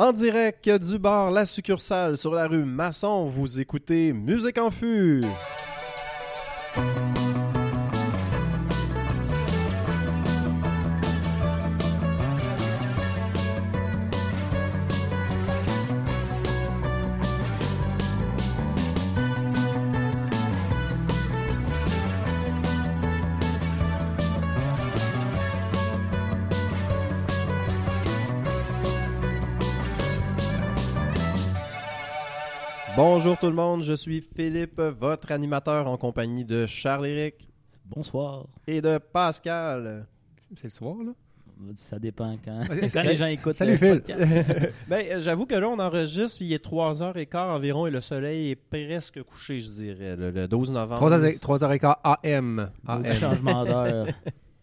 En direct du bar La Succursale sur la rue Masson, vous écoutez Musique en Fût. Bonjour tout le monde, je suis Philippe, votre animateur en compagnie de Charles-Éric Bonsoir. et de Pascal. C'est le soir, là? Ça dépend quand, quand les gens écoutent Salut, le Phil. podcast. Ben, euh, j'avoue que là, on enregistre, puis il est 3h15 environ et le soleil est presque couché, je dirais, le, le 12 novembre. 3h15 AM. AM. changement d'heure.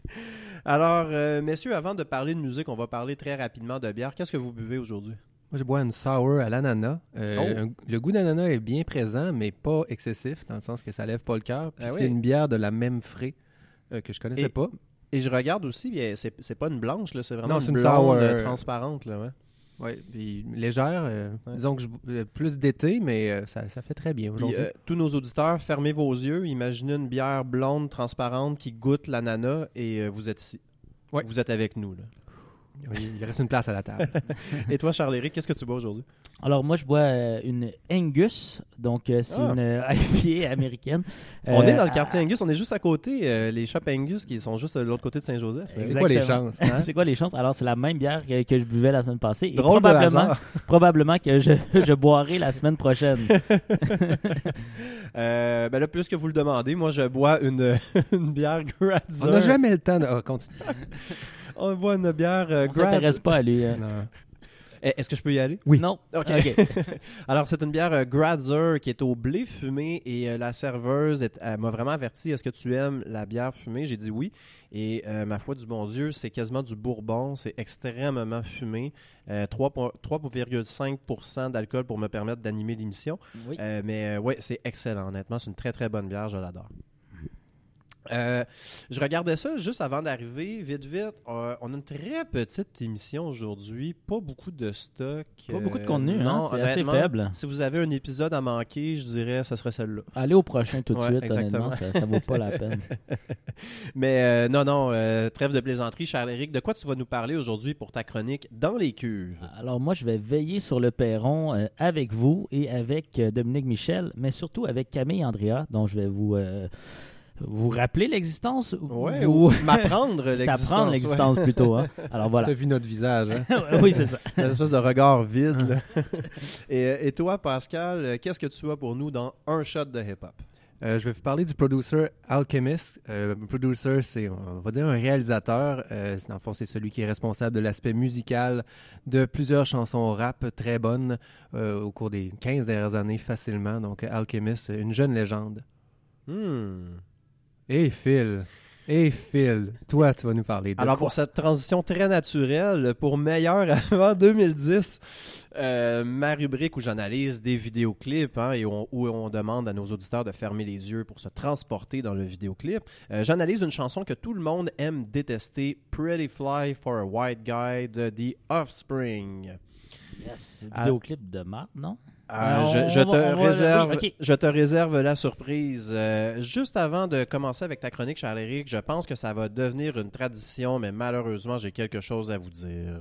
Alors, euh, messieurs, avant de parler de musique, on va parler très rapidement de bière. Qu'est-ce que vous buvez aujourd'hui? Moi, je bois une sour à l'ananas. Euh, Oh. Le goût d'ananas est bien présent, mais pas excessif, dans le sens que ça lève pas le cœur. Puis Ah c'est oui. une bière de la même frais euh, que je connaissais Et- pas. Et je regarde aussi, bien, c'est pas une blanche, c'est vraiment Non, une blonde sour, euh, transparente. Là, ouais. Ouais, puis légère. euh, Ouais, disons que je euh, plus d'été, mais euh, ça, ça fait très bien aujourd'hui. tous nos auditeurs, fermez vos yeux, imaginez une bière blonde, transparente, qui goûte l'ananas et vous êtes ici. Ouais. Vous êtes avec nous. Là. Oui, il reste une place à la table. Et toi, Charles-Éric, qu'est-ce que tu bois aujourd'hui? Alors, moi, je bois euh, une Angus. Donc, euh, c'est Ah. une euh, IPA américaine. on Euh, est dans le à- quartier Angus, on est juste à côté, euh, les shops Angus qui sont juste de l'autre côté de Saint-Joseph. C'est quoi les chances? hein? C'est quoi les chances? Alors, c'est la même bière que, que je buvais la semaine passée. Et Drôle probablement, que je, je boirai la semaine prochaine. Euh, ben là, puisque vous le demandez, moi je bois une, une bière. On n'a jamais le temps de. ah, continue. On boit une bière euh, On s'intéresse pas à lui. hein. Non. Eh, Est-ce que je peux y aller? Oui. Non? Ok. OK. Alors, c'est une bière euh, Gradzer qui est au blé fumé et euh, la serveuse est- elle m'a vraiment averti est-ce que tu aimes la bière fumée? J'ai dit oui. Et euh, ma foi du bon Dieu, c'est quasiment du bourbon. C'est extrêmement fumé. Euh, 3 po- 3,5% d'alcool pour me permettre d'animer l'émission. Oui. Euh, mais euh, ouais, c'est excellent. Honnêtement, c'est une très très bonne bière. Je l'adore. Euh, je regardais ça juste avant d'arriver, vite vite. Euh, on a une très petite émission aujourd'hui, pas beaucoup de stock. Pas beaucoup de Euh, contenu, hein, non, c'est assez faible. Si vous avez un épisode à manquer, je dirais ce serait celle-là. Allez au prochain tout de Ouais, suite, exactement. honnêtement, ça, ça vaut pas la peine. Mais euh, non, non, euh, trêve de plaisanterie, Charles-Éric. De quoi tu vas nous parler aujourd'hui pour ta chronique Dans les cuves? Alors moi, je vais veiller sur le perron euh, avec vous et avec euh, Dominique Michel, mais surtout avec Camille Andrea, dont je vais vous euh, vous rappeler l'existence Ouais, ou ou m'apprendre l'existence. t'apprendre ouais. l'existence plutôt. hein. Alors Tu voilà. as vu notre visage. hein? oui, c'est ça. Une espèce de regard vide. là. et, et toi, Pascal, euh, qu'est-ce que tu as pour nous dans un shot de hip-hop? Euh, je vais vous parler du producer Alchemist. Euh, producer, c'est, on va dire, un réalisateur. Euh, c'est- dans le fond, c'est celui qui est responsable de l'aspect musical de plusieurs chansons rap très bonnes euh, au cours des 15 dernières années facilement. Donc, euh, Alchemist, c'est une jeune légende. Hmm. Et Phil, et Phil, toi, tu vas nous parler de Alors, quoi? pour cette transition très naturelle, pour meilleur avant 2010, euh, ma rubrique où j'analyse des vidéoclips hein, et on- où on demande à nos auditeurs de fermer les yeux pour se transporter dans le vidéoclip, euh, j'analyse une chanson que tout le monde aime détester, Pretty Fly for a White Guy de The Offspring. Yes, Ah. vidéoclip de Marc, non? Euh, Ah, je, te va- réserve, oui, ok. je te réserve la surprise. Euh, juste avant de commencer avec ta chronique, Charles-Éric, je pense que ça va devenir une tradition, mais malheureusement, j'ai quelque chose à vous dire.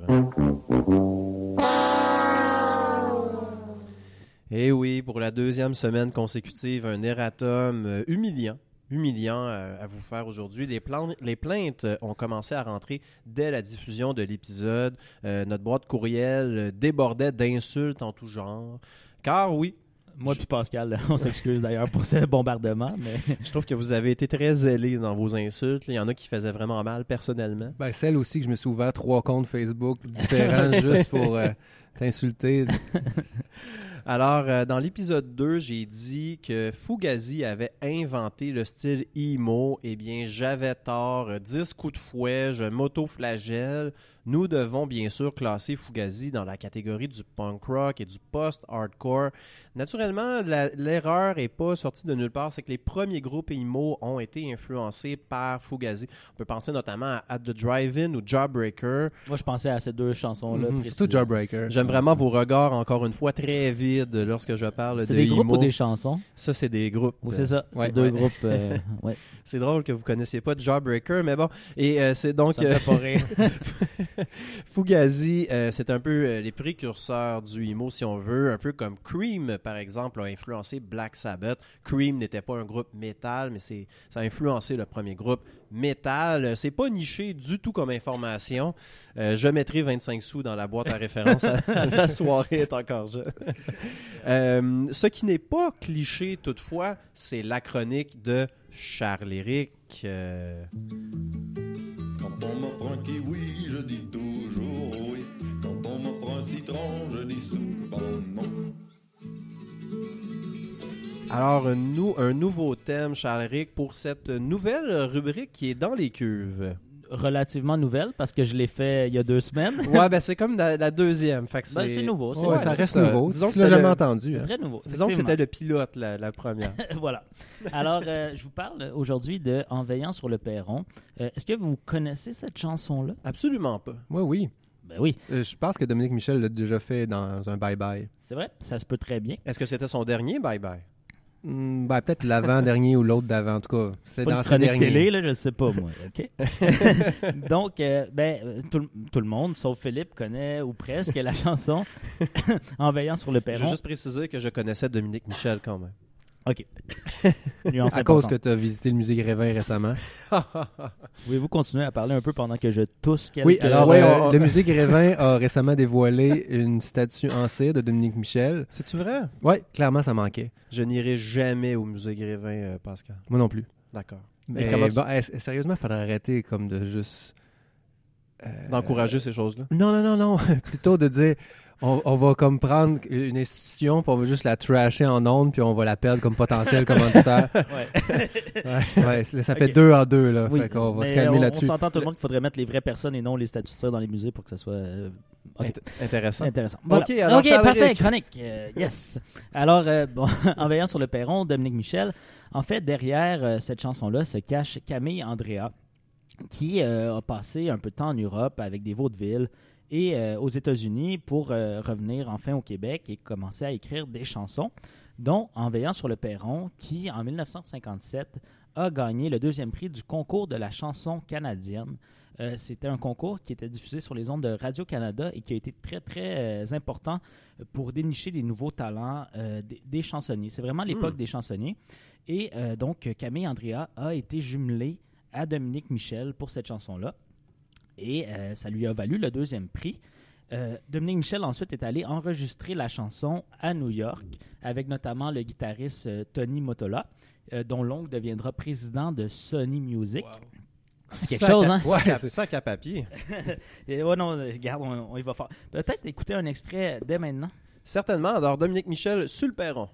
Et oui, pour la deuxième semaine consécutive, un erratum euh, humiliant. Humiliant à vous faire aujourd'hui. Les, plaintes ont commencé à rentrer dès la diffusion de l'épisode. Euh, notre boîte courriel débordait d'insultes en tout genre. Car oui, Moi puis Pascal, on s'excuse d'ailleurs pour ce bombardement, mais je trouve que vous avez été très zélés dans vos insultes. Il y en a qui faisaient vraiment mal personnellement. Ben, celle aussi que je me suis ouvert trois comptes Facebook différents juste pour euh, t'insulter. Alors, euh, dans l'épisode 2, j'ai dit que Fugazi avait inventé le style emo. Eh bien, j'avais tort. 10 coups de fouet, je m'auto-flagelle. nous devons bien sûr classer Fugazi dans la catégorie du punk rock et du post-hardcore. Naturellement, l'erreur n'est pas sortie de nulle part, c'est que les premiers groupes emo ont été influencés par Fugazi. On peut penser notamment à At the Drive-In ou Jawbreaker. Moi, je pensais à ces deux chansons-là. Précisément. Surtout Jawbreaker. J'aime vraiment vos regards, encore une fois, très vides lorsque je parle de C'est des groupes ou des chansons? Ça, c'est des groupes. Ou c'est ça C'est Ouais, deux ouais. groupes. euh, ouais. C'est drôle que vous connaissiez pas Jawbreaker, mais bon. Et euh, c'est donc Ça me euh, fait pas rire. Fugazi, c'est un peu les précurseurs du emo, si on veut, un peu comme Cream, par exemple, a influencé Black Sabbath. Cream n'était pas un groupe métal, mais c'est ça a influencé le premier groupe métal. C'est pas niché du tout comme information. Euh, je mettrai 25 sous dans la boîte à référence à la soirée est encore jeune. Euh, ce qui n'est pas cliché toutefois, c'est la chronique de Charles Éric. euh, Quand on m'offre un kiwi, je dis toujours oui. Quand on m'offre un citron, je dis souvent non. Alors, nous, un nouveau thème, Charles-Éric, pour cette nouvelle rubrique qui est dans les cuves. Relativement nouvelle parce que je l'ai fait il y a deux semaines. Ouais, ben c'est comme la, la deuxième. Fait que Ben, c'est nouveau. c'est Ouais, ça c'est reste ça. nouveau. Disons que tu l'as jamais le- entendu. C'est hein. très nouveau. Disons que c'était le pilote, la, la première. voilà. Alors, euh, je vous parle aujourd'hui de En veillant sur le perron. Euh, Est-ce que vous connaissez cette chanson-là? Absolument pas. Moi, oui. Ben oui, Euh, je pense que Dominique Michel l'a déjà fait dans un bye-bye. c'est vrai. Ça se peut très bien. Est-ce que c'était son dernier bye-bye? Hmm, ben, peut-être l'avant-dernier ou l'autre d'avant, en tout cas. C'est Pas dans une ce chronique dernier. télé, là, je sais pas, moi. OK? Donc, euh, ben, euh, tout, le- tout le monde, sauf Philippe, connaît ou presque la chanson En veillant sur le Je veux perron. juste préciser que je connaissais Dominique Michel quand même. OK. Nuance À cause que tu as visité le musée Grévin récemment. Pouvez-vous continuer à parler un peu pendant que je tousse quelques... Oui, alors Ouais, euh, on- le musée Grévin a récemment dévoilé une statue en cire de Dominique Michel. C'est-tu vrai? Oui, clairement, ça manquait. Je n'irai jamais au musée Grévin, euh, Pascal. Moi non plus. D'accord. Mais comment tu- bon, eh, sérieusement, il faudrait arrêter comme de juste... euh, D'encourager ces choses-là? Non, non, non, non. Plutôt de dire, on, on va comme prendre une institution, puis on va juste la trasher en ondes, puis on va la perdre comme potentiel commanditaire. Ouais. Ouais, ouais, ça fait deux en deux, là. Oui, fait qu'on va se calmer on, on là-dessus. s'entend tout le monde qu'il faudrait mettre les vraies personnes et non les cire dans les musées pour que ça soit euh. Int- intéressant. intéressant. Ok, alors, ok, Charles parfait, Éric. chronique. Euh, yes. Alors, euh, bon, en veillant sur le perron, Dominique Michel. En fait, derrière euh, cette chanson-là se cache Camille Andrea, qui euh, a passé un peu de temps en Europe avec des vaudevilles et euh, aux États-Unis pour euh, revenir enfin au Québec et commencer à écrire des chansons, dont En veillant sur le perron, qui en 1957 a gagné le deuxième prix du concours de la chanson canadienne. Euh, C'était un concours qui était diffusé sur les ondes de Radio-Canada et qui a été très, très important pour dénicher des nouveaux talents des, des chansonniers. C'est vraiment l'époque des chansonniers. Et donc, Camille Andrea a été jumelée à Dominique Michel pour cette chanson-là. Et euh, ça lui a valu le deuxième prix. Euh, Dominique Michel ensuite est allé enregistrer la chanson à New York avec notamment le guitariste euh, Tony Motola, euh, dont l'oncle deviendra président de Sony Music. C'est quelque Sac chose, à- hein? Ouais, c'est- sac à papier. Et, ouais, non, regarde, on, on y va fort. Peut-être écouter un extrait dès maintenant. Certainement. Alors, Dominique Michel, sur le perron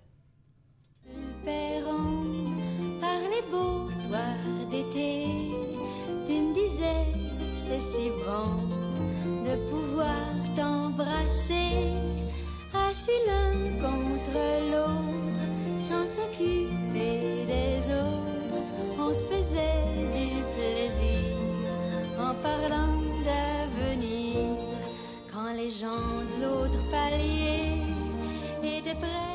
si bon de pouvoir t'embrasser, assis l'un contre l'autre, sans s'occuper des autres. On se faisait du plaisir en parlant d'avenir, quand les gens de l'autre palier étaient prêts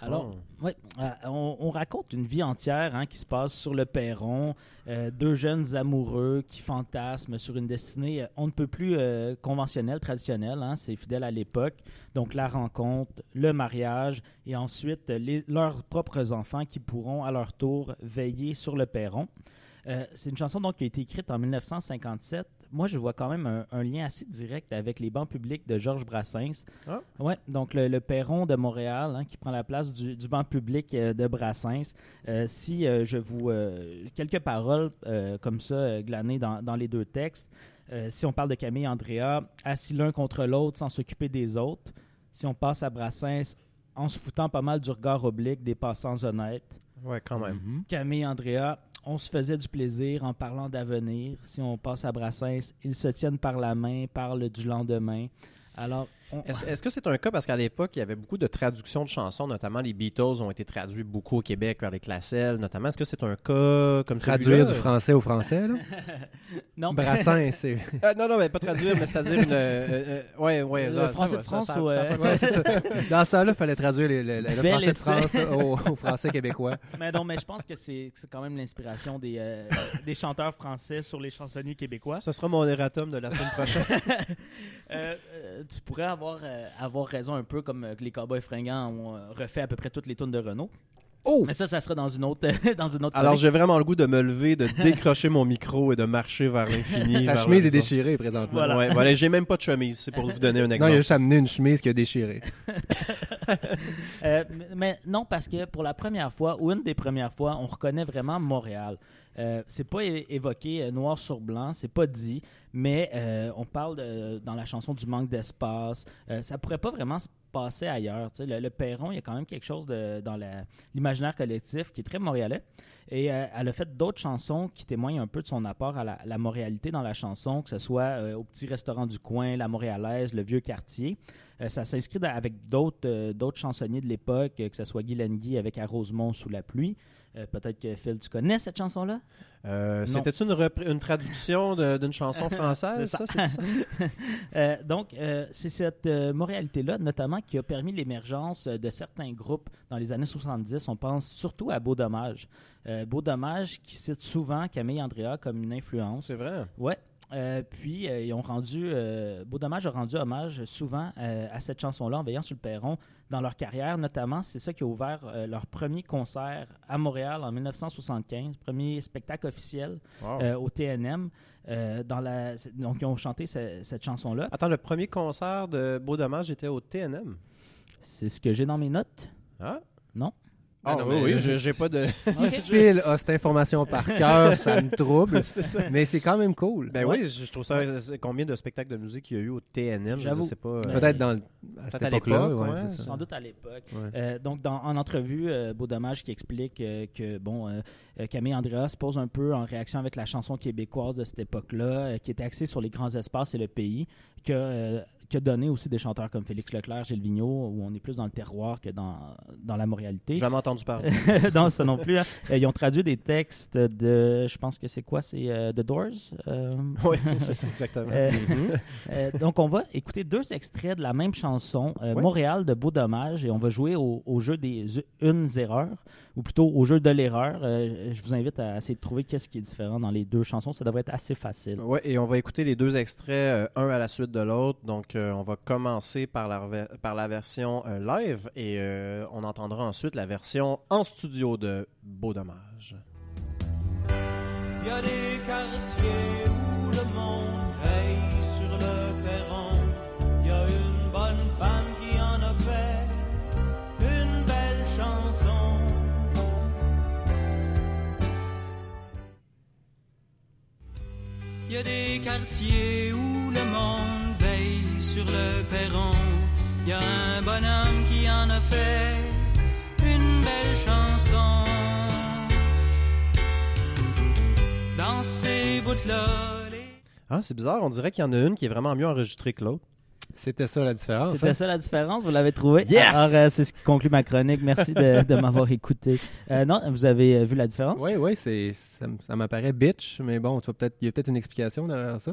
à... Alors, Ouais, euh, on, on raconte une vie entière hein, qui se passe sur le perron. Euh, deux jeunes amoureux qui fantasment sur une destinée euh, on ne peut plus conventionnelle, traditionnelle. hein, c'est fidèle à l'époque. Donc, la rencontre, le mariage et ensuite leurs propres enfants qui pourront à leur tour veiller sur le perron. C'est une chanson donc qui a été écrite en 1957. Moi, je vois quand même un, un lien assez direct avec les bancs publics de Georges Brassens. Ah. Ouais, donc le, le perron de Montréal hein, qui prend la place du, du banc public euh, de Brassens. Euh, si euh, je vous euh, quelques paroles euh, comme ça glanées dans, dans les deux textes. Euh, si on parle de Camille et Andrea, assis l'un contre l'autre sans s'occuper des autres. Si on passe à Brassens, en se foutant pas mal du regard oblique des passants honnêtes. Ouais, quand même. Camille et Andrea, on se faisait du plaisir en parlant d'avenir. Si on passe à Brassens, ils se tiennent par la main, parlent du lendemain. Alors, on- Est-ce est-ce que c'est un cas parce qu'à l'époque, il y avait beaucoup de traductions de chansons, notamment les Beatles ont été traduits beaucoup au Québec vers les classelles, notamment. Est-ce que c'est un cas comme Traduire celui-là? du français au français, là? non, Brassin, c'est. Euh, non, non, mais pas traduire, mais c'est-à-dire une. euh, euh, ouais, ouais. Le ça- français ça- de ça- France ça- ou, ça euh, ça. Dans ça, là, il fallait traduire les- le, le- le Bel français de. France au, au français québécois. mais non, mais je pense que c'est quand même l'inspiration des, euh, des chanteurs français sur les chansonniers québécois. Ce sera mon erratum de la semaine prochaine. Euh, euh, tu pourrais avoir, euh, avoir raison un peu comme euh, que les Cowboys fringants ont euh, refait à peu près toutes les tunes de Renault. Oh! Mais ça, ça sera dans une autre, dans une autre Alors, j'ai vraiment le goût de me lever, de décrocher mon micro et de marcher vers l'infini. Sa vers chemise est déchirée présentement. Voilà. Ouais, voilà, j'ai même pas de chemise, c'est pour vous donner un Non, il a exemple. juste amené une chemise qui a déchiré. Euh, mais- mais non, parce que pour la première fois, ou une des premières fois, on reconnaît vraiment Montréal. Euh, c'est pas évoqué euh, noir sur blanc, c'est pas dit, mais euh, on parle dans la chanson du manque d'espace. Euh, ça pourrait pas vraiment se passer ailleurs. Le, le Perron, il y a quand même quelque chose dans l'imaginaire collectif qui est très montréalais. Et euh, elle a fait d'autres chansons qui témoignent un peu de son apport à la, la montréalité dans la chanson, que ce soit au petit restaurant du coin, la montréalaise, le vieux quartier. Ça s'inscrit avec d'autres chansonniers de l'époque, que ce soit Guy Lenguy avec À sous la pluie. Euh, Peut-être que Phil, tu connais cette chanson-là? Euh, Non. C'était-tu une, une traduction d'une chanson française, ça? ça. c'est ça? Euh, donc, c'est cette moralité-là, notamment, qui a permis l'émergence de certains groupes dans les années 70. On pense surtout à Beau Dommage. Beau Dommage qui cite souvent Camille Andrea comme une influence. C'est vrai? Ouais. Euh, puis, euh, ils ont rendu, euh, Beau Dommage a rendu hommage souvent euh, à cette chanson-là en veillant sur le perron dans leur carrière. Notamment, c'est ça qui a ouvert leur premier concert à Montréal en 1975, premier spectacle officiel Wow. au TNM. Dans la, c'est- donc, ils ont chanté ce- cette chanson-là. Attends, le premier concert de Beau Dommage était au TNM. C'est ce que j'ai dans mes notes. Ah? Non? Ah, non, oui, mais- oui, j'ai j'ai pas de. Ok. Phil a cette information par cœur, ça me trouble. ça. Mais c'est quand même cool. Ben Ouais. oui, je je trouve ça. Combien de spectacles de musique il y a eu au TNM Je J'avoue. sais pas. euh, Peut-être dans le- à cette peut-être à époque-là. l'époque, ouais, ouais, c'est ça. Sans doute à l'époque. Ouais. Euh, donc, dans- en entrevue, euh, Beau Dommage qui explique euh, que bon, euh, euh, Camille Andrea se pose un peu en réaction avec la chanson québécoise de cette époque-là, euh, qui était axée sur les grands espaces et le pays, que euh, qui a donné aussi des chanteurs comme Félix Leclerc, Gilles Vigneault, où on est plus dans le terroir que dans, dans la moralité. Jamais entendu parler. non, ça non plus. hein. Euh, ils ont traduit des textes de, je pense que c'est quoi, c'est euh, The Doors? euh, oui, c'est ça, exactement. euh, euh, donc, on va écouter deux extraits de la même chanson, Ouais. Montréal de Beau Dommage, et on va jouer au, au jeu des unes erreurs, ou plutôt au jeu de l'erreur. Je vous invite à essayer de trouver qu'est-ce qui est différent dans les deux chansons. Ça devrait être assez facile. Ouais, et on va écouter les deux extraits, un à la suite de l'autre. Donc, euh, on va commencer par la, par la version euh, live et euh, on entendra ensuite la version en studio de Beau Dommage. Il y a des quartiers où le monde veille sur le perron. Il y a une bonne femme qui en a fait une belle chanson. Il y a des quartiers où le monde sur le perron. Il y a un bonhomme qui en a fait une belle chanson. Dans ces bouts-là, les... Ah, c'est bizarre, on dirait qu'il y en a une qui est vraiment mieux enregistrée que l'autre. C'était ça la différence. C'était hein? ça la différence, vous l'avez trouvé? Yes! Alors, euh, c'est ce qui conclut ma chronique. Merci de, de m'avoir écouté. Euh, non, vous avez euh, vu la différence? Oui, oui, c'est, ça, m'apparaît bitch, mais bon, tu vas peut-être, il y a peut-être une explication derrière ça.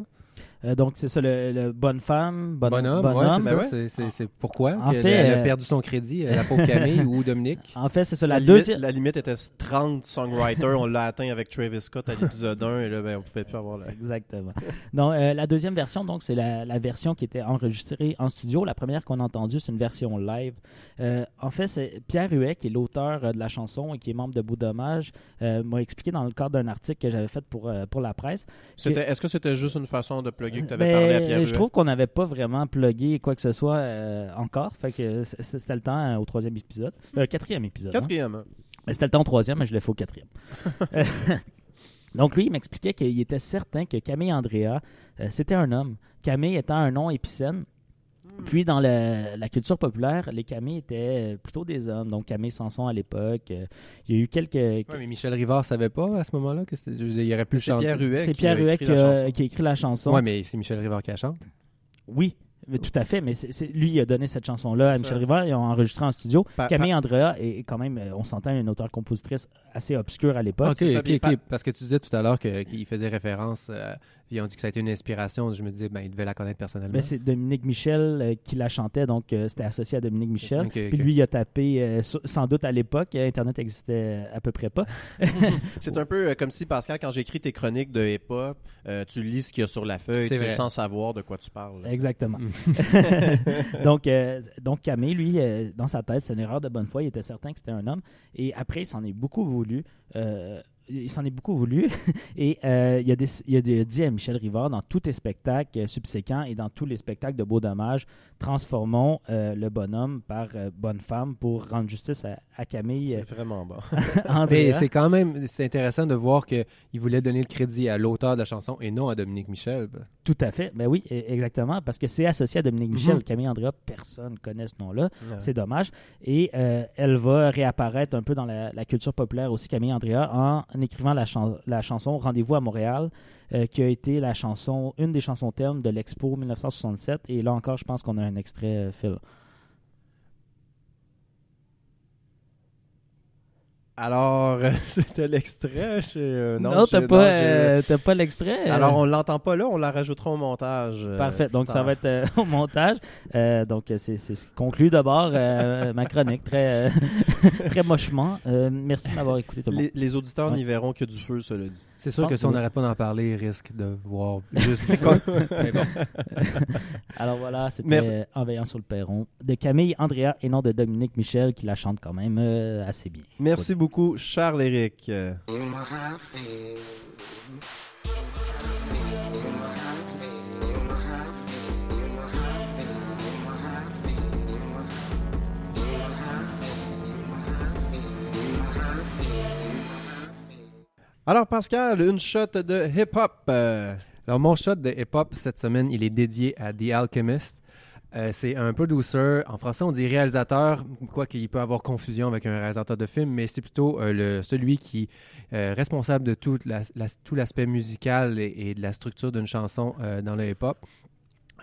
Euh, donc, c'est ça, le, le bonne femme, bon, Bonhomme, bonhomme. ouais, c'est Ben ça. ouais. C'est, c'est- c'est pourquoi En fait, elle a euh, perdu son crédit, euh, la pauvre Camille ou Dominique? En fait, c'est ça, la, La, limite, deuxième... la limite était 30 songwriters. on l'a atteint avec Travis Scott à l'épisode 1 et là, ben, on pouvait plus avoir la... Exactement. Donc, euh, la deuxième version, donc, c'est la, la version qui était enregistrée en studio. La première qu'on a entendue, c'est une version live. Euh, en fait, c'est Pierre Huet, qui est l'auteur de la chanson et qui est membre de Beau Dommage, euh, m'a expliqué dans le cadre d'un article que j'avais fait pour, euh, pour la presse. C'était- Est-ce que c'était juste une façon de plugger que tu avais Ben, parlé à Pierre je trouve qu'on n'avait pas vraiment plugué quoi que ce soit euh, encore. Fait que c- c'était le temps euh, au troisième épisode. Euh, quatrième épisode. hein. Quatrième. hein. Mais C'était le temps au troisième, mais je l'ai fait au quatrième. Euh, Donc lui, il m'expliquait qu'il était certain que Camille Andrea, euh, c'était un homme. Camille étant un nom épicène. Puis dans le- la culture populaire, les camis étaient euh, plutôt des hommes. Donc Camille Sanson à l'époque. euh, il y a eu quelques. Ouais, mais Michel Rivard savait pas à ce moment-là que il aurait pu C'est chanter. C'est Pierre Huet qui, qui a écrit la chanson. Ouais, mais c'est Michel Rivard qui la chante. Oui, mais tout à fait. Mais c'est c'est- lui, il a donné cette chanson-là à Michel ça. Rivard. Ils ont enregistré en studio. Pa- Camille Andrea est est quand même, euh, on s'entend, une auteure-compositrice assez obscure à l'époque. Ça, Parce que tu disais tout à l'heure que- qu'il faisait référence, euh, puis on dit que ça a été une inspiration. Je me disais, ben, il devait la connaître personnellement. Ben, c'est Dominique Michel euh, qui la chantait, donc euh, c'était associé à Dominique Michel. Puis lui, il a tapé, euh, sans doute à l'époque, Internet existait à peu près pas. C'est un peu comme si, Pascal, quand j'écris tes chroniques de hip-hop, euh, tu lis ce qu'il y a sur la feuille, sans savoir de quoi tu parles. là. Exactement. Donc, euh, donc Camille, lui, euh, dans sa tête, c'est une erreur de bonne foi. Il était certain que c'était un homme. Et après, il s'en est beaucoup voulu. Euh, il s'en est beaucoup voulu. et euh, il, a des- il a des- dit à Michel Rivard, dans tous tes spectacles subséquents et dans tous les spectacles de Beau Dommage, transformons le bonhomme par bonne femme pour rendre justice à, à Camille C'est vraiment bon. Mais c'est quand même c'est intéressant de voir qu'il voulait donner le crédit à l'auteur de la chanson et non à Dominique Michel. Tout à fait. Ben oui, e- exactement. Parce que c'est associé à Dominique Michel. Mhm. Camille Andrea, personne ne connaît ce nom-là. Ouais. C'est dommage. Et euh, elle va réapparaître un peu dans la, la culture populaire aussi, Camille Andrea, en, écrivant la, chan- la chanson Rendez-vous à Montréal, euh, qui a été la chanson, une des chansons thèmes de l'Expo 1967. Et là encore, je pense qu'on a un extrait, euh, Phil. Alors, euh, c'était l'extrait. je- euh, non, non, je- t'as pas, euh, pas l'extrait. euh, Alors, on l'entend pas là, on la rajoutera au montage. euh, Parfait. Donc, ça va être euh, au montage. Euh, donc, euh, c'est c'est ce qui conclut d'abord euh, ma chronique très, euh, très mochement. Euh, merci de m'avoir écouté tout le monde. Les, les auditeurs Ouais. n'y verront que du feu, cela dit. C'est sûr que si on n'arrête pas d'en parler, il risque de voir juste du. Mais bon. Alors voilà, c'était euh, En veillant sur le perron de Camille Andrea et non de Dominique Michel qui la chante quand même euh, assez bien. Merci beaucoup, Charles-Éric. Euh, Alors, Pascal, une shot de hip-hop. Alors, mon shot de hip-hop cette semaine, il est dédié à The Alchemist. Euh, c'est un producer, en français on dit réalisateur, quoi qu'il peut avoir confusion avec un réalisateur de film, mais c'est plutôt euh, celui qui est responsable de tout, la- la- tout l'aspect musical et, et de la structure d'une chanson euh, dans le hip-hop.